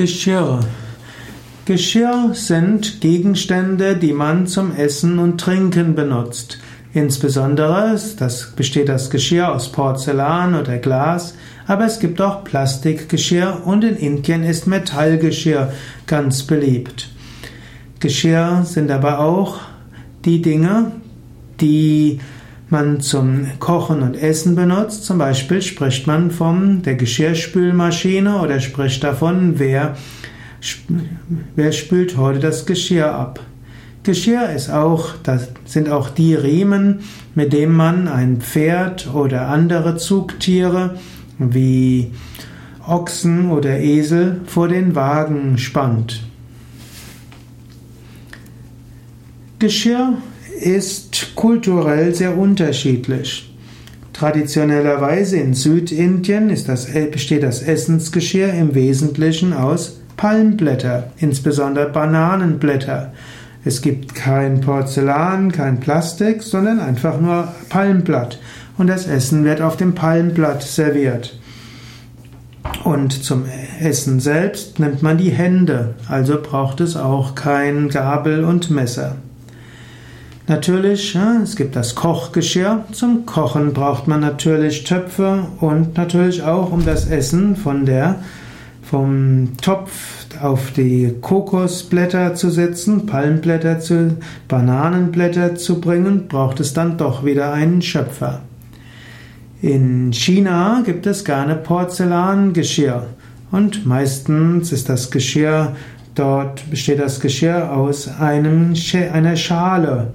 Geschirr. Geschirr sind Gegenstände, die man zum Essen und Trinken benutzt. Insbesondere das besteht das Geschirr aus Porzellan oder Glas, aber es gibt auch Plastikgeschirr und in Indien ist Metallgeschirr ganz beliebt. Geschirr sind aber auch die Dinge, die man zum Kochen und Essen benutzt. Zum Beispiel spricht man von der Geschirrspülmaschine oder spricht davon, wer, wer spült heute das Geschirr ab. Geschirr ist auch, das sind auch die Riemen, mit denen man ein Pferd oder andere Zugtiere wie Ochsen oder Esel vor den Wagen spannt. Geschirr ist kulturell sehr unterschiedlich. Traditionellerweise in Südindien das, besteht das Essensgeschirr im Wesentlichen aus Palmblätter, insbesondere Bananenblätter. Es gibt kein Porzellan, kein Plastik, sondern einfach nur Palmblatt. Und das Essen wird auf dem Palmblatt serviert. Und zum Essen selbst nimmt man die Hände, also braucht es auch kein Gabel und Messer. Natürlich, es gibt das Kochgeschirr. Zum Kochen braucht man natürlich Töpfe und natürlich auch, um das Essen von der, vom Topf auf die Kokosblätter zu setzen, Palmblätter zu, Bananenblätter zu bringen, braucht es dann doch wieder einen Schöpfer. In China gibt es gerne Porzellangeschirr und meistens ist das Geschirr Dort besteht das Geschirr aus einem, einer Schale.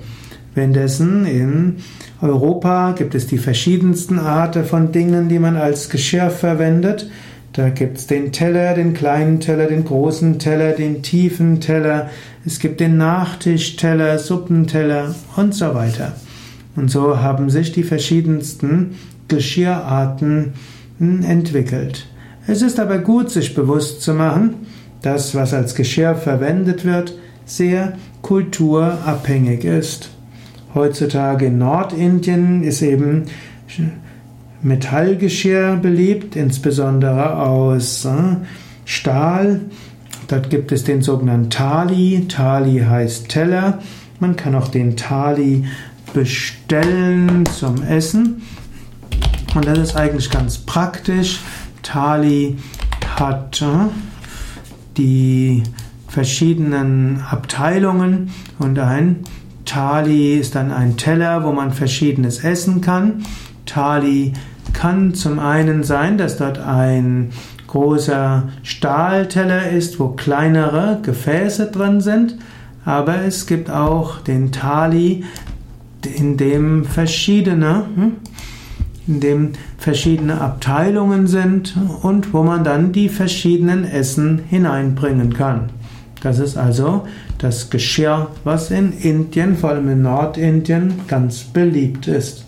Währenddessen in Europa gibt es die verschiedensten Arten von Dingen, die man als Geschirr verwendet. Da gibt es den Teller, den kleinen Teller, den großen Teller, den tiefen Teller. Es gibt den Nachtischteller, Suppenteller und so weiter. Und so haben sich die verschiedensten Geschirrarten entwickelt. Es ist aber gut, sich bewusst zu machen, dass was als Geschirr verwendet wird, sehr kulturabhängig ist. Heutzutage in Nordindien ist eben Metallgeschirr beliebt, insbesondere aus äh, Stahl. Dort gibt es den sogenannten Thali. Thali heißt Teller. Man kann auch den Thali bestellen zum Essen. Und das ist eigentlich ganz praktisch. Thali hat äh, die verschiedenen Abteilungen und ein Thali ist dann ein Teller, wo man verschiedenes essen kann. Thali kann zum einen sein, dass dort ein großer Stahlteller ist, wo kleinere Gefäße drin sind, aber es gibt auch den Thali, in dem verschiedene, hm, in dem verschiedene Abteilungen sind und wo man dann die verschiedenen Essen hineinbringen kann. Das ist also das Geschirr, was in Indien, vor allem in Nordindien, ganz beliebt ist.